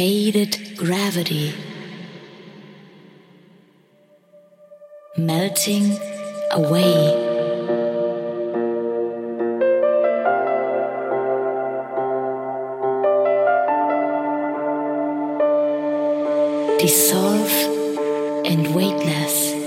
faded gravity, melting away. dissolve and weightless.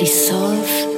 Dissolve.